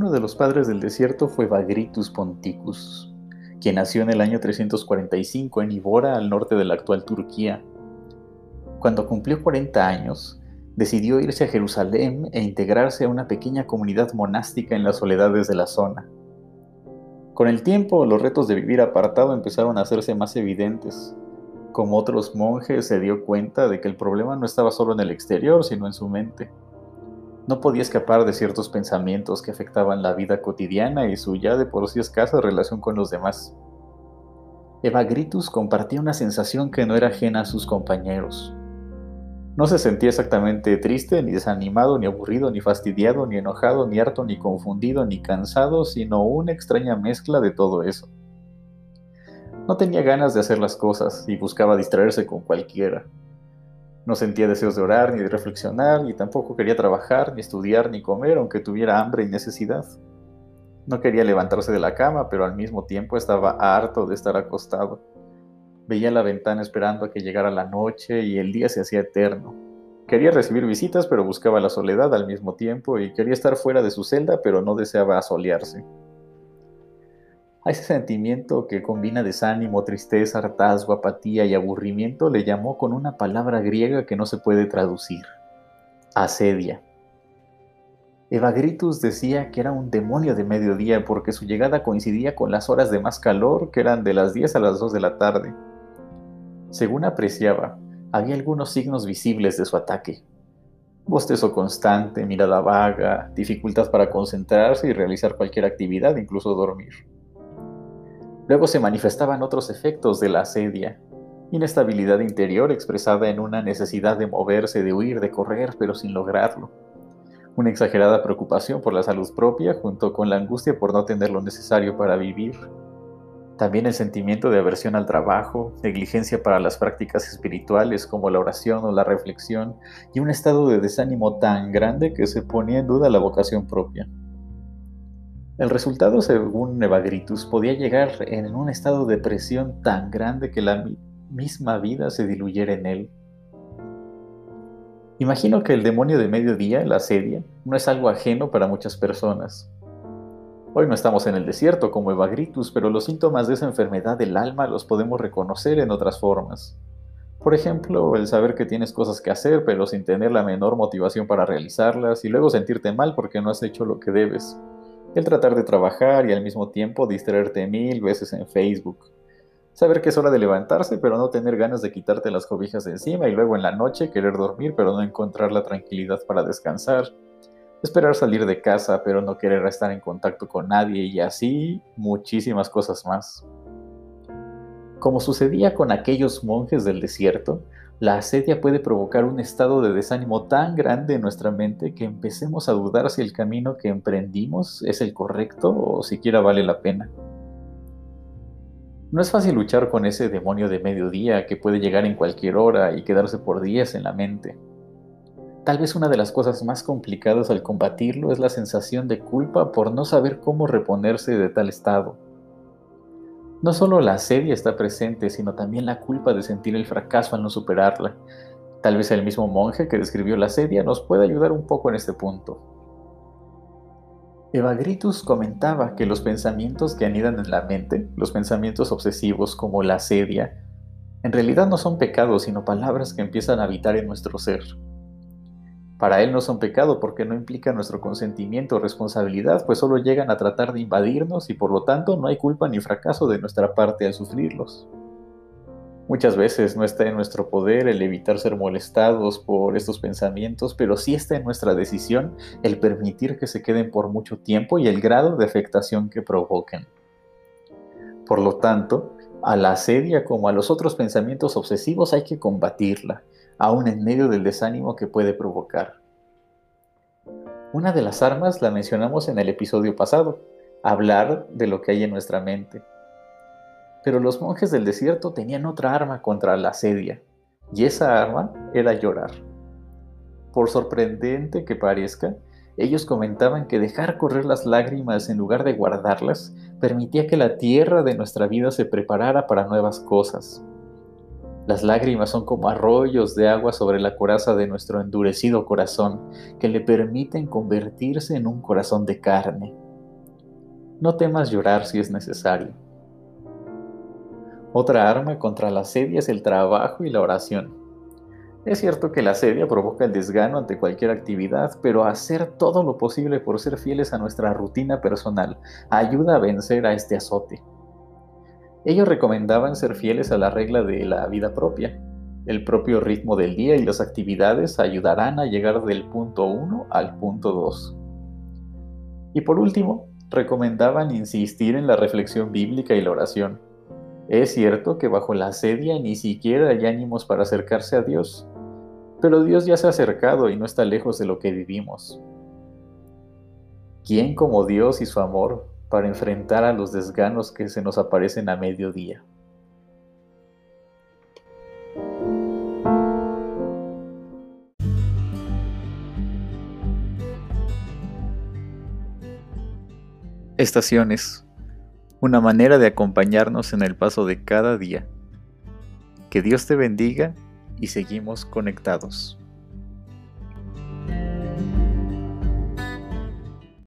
Uno de los padres del desierto fue Bagritus Ponticus, quien nació en el año 345 en Ibora, al norte de la actual Turquía. Cuando cumplió 40 años, decidió irse a Jerusalén e integrarse a una pequeña comunidad monástica en las soledades de la zona. Con el tiempo, los retos de vivir apartado empezaron a hacerse más evidentes. Como otros monjes, se dio cuenta de que el problema no estaba solo en el exterior, sino en su mente. No podía escapar de ciertos pensamientos que afectaban la vida cotidiana y su ya de por sí escasa relación con los demás. Evagritus compartía una sensación que no era ajena a sus compañeros. No se sentía exactamente triste, ni desanimado, ni aburrido, ni fastidiado, ni enojado, ni harto, ni confundido, ni cansado, sino una extraña mezcla de todo eso. No tenía ganas de hacer las cosas y buscaba distraerse con cualquiera. No sentía deseos de orar, ni de reflexionar, ni tampoco quería trabajar, ni estudiar, ni comer, aunque tuviera hambre y necesidad. No quería levantarse de la cama, pero al mismo tiempo estaba harto de estar acostado. Veía la ventana esperando a que llegara la noche y el día se hacía eterno. Quería recibir visitas, pero buscaba la soledad al mismo tiempo y quería estar fuera de su celda, pero no deseaba asolearse. A ese sentimiento que combina desánimo, tristeza, hartazgo, apatía y aburrimiento le llamó con una palabra griega que no se puede traducir. Asedia. Evagritus decía que era un demonio de mediodía porque su llegada coincidía con las horas de más calor que eran de las 10 a las 2 de la tarde. Según apreciaba, había algunos signos visibles de su ataque. Bostezo constante, mirada vaga, dificultad para concentrarse y realizar cualquier actividad, incluso dormir. Luego se manifestaban otros efectos de la asedia, inestabilidad interior expresada en una necesidad de moverse, de huir, de correr, pero sin lograrlo. Una exagerada preocupación por la salud propia junto con la angustia por no tener lo necesario para vivir. También el sentimiento de aversión al trabajo, negligencia para las prácticas espirituales como la oración o la reflexión y un estado de desánimo tan grande que se ponía en duda la vocación propia. El resultado, según Evagritus, podía llegar en un estado de presión tan grande que la misma vida se diluyera en él. Imagino que el demonio de mediodía, la asedia, no es algo ajeno para muchas personas. Hoy no estamos en el desierto como Evagritus, pero los síntomas de esa enfermedad del alma los podemos reconocer en otras formas. Por ejemplo, el saber que tienes cosas que hacer, pero sin tener la menor motivación para realizarlas, y luego sentirte mal porque no has hecho lo que debes el tratar de trabajar y al mismo tiempo distraerte mil veces en Facebook. Saber que es hora de levantarse pero no tener ganas de quitarte las cobijas de encima y luego en la noche querer dormir pero no encontrar la tranquilidad para descansar. Esperar salir de casa pero no querer estar en contacto con nadie y así muchísimas cosas más. Como sucedía con aquellos monjes del desierto, la asedia puede provocar un estado de desánimo tan grande en nuestra mente que empecemos a dudar si el camino que emprendimos es el correcto o siquiera vale la pena. No es fácil luchar con ese demonio de mediodía que puede llegar en cualquier hora y quedarse por días en la mente. Tal vez una de las cosas más complicadas al combatirlo es la sensación de culpa por no saber cómo reponerse de tal estado. No solo la asedia está presente, sino también la culpa de sentir el fracaso al no superarla. Tal vez el mismo monje que describió la asedia nos pueda ayudar un poco en este punto. Evagritus comentaba que los pensamientos que anidan en la mente, los pensamientos obsesivos como la asedia, en realidad no son pecados, sino palabras que empiezan a habitar en nuestro ser. Para él no son pecado porque no implica nuestro consentimiento o responsabilidad, pues solo llegan a tratar de invadirnos y por lo tanto no hay culpa ni fracaso de nuestra parte al sufrirlos. Muchas veces no está en nuestro poder el evitar ser molestados por estos pensamientos, pero sí está en nuestra decisión el permitir que se queden por mucho tiempo y el grado de afectación que provoquen. Por lo tanto, a la asedia como a los otros pensamientos obsesivos hay que combatirla, aún en medio del desánimo que puede provocar. Una de las armas la mencionamos en el episodio pasado, hablar de lo que hay en nuestra mente. Pero los monjes del desierto tenían otra arma contra la asedia, y esa arma era llorar. Por sorprendente que parezca, ellos comentaban que dejar correr las lágrimas en lugar de guardarlas permitía que la tierra de nuestra vida se preparara para nuevas cosas. Las lágrimas son como arroyos de agua sobre la coraza de nuestro endurecido corazón, que le permiten convertirse en un corazón de carne, No temas llorar si es necesario. Otra arma contra la sedia es el trabajo y la oración. Es cierto que la sedia provoca el desgano ante cualquier actividad, pero hacer todo lo posible por ser fieles a nuestra rutina personal ayuda a vencer a este azote. Ellos recomendaban ser fieles a la regla de la vida propia. El propio ritmo del día y las actividades ayudarán a llegar del punto 1 al punto 2. Y por último, recomendaban insistir en la reflexión bíblica y la oración. Es cierto que bajo la sedia ni siquiera hay ánimos para acercarse a Dios, pero Dios ya se ha acercado y no está lejos de lo que vivimos. ¿Quién como Dios y su amor para enfrentar a los desganos que se nos aparecen a mediodía? Estaciones una manera de acompañarnos en el paso de cada día. Que Dios te bendiga y seguimos conectados.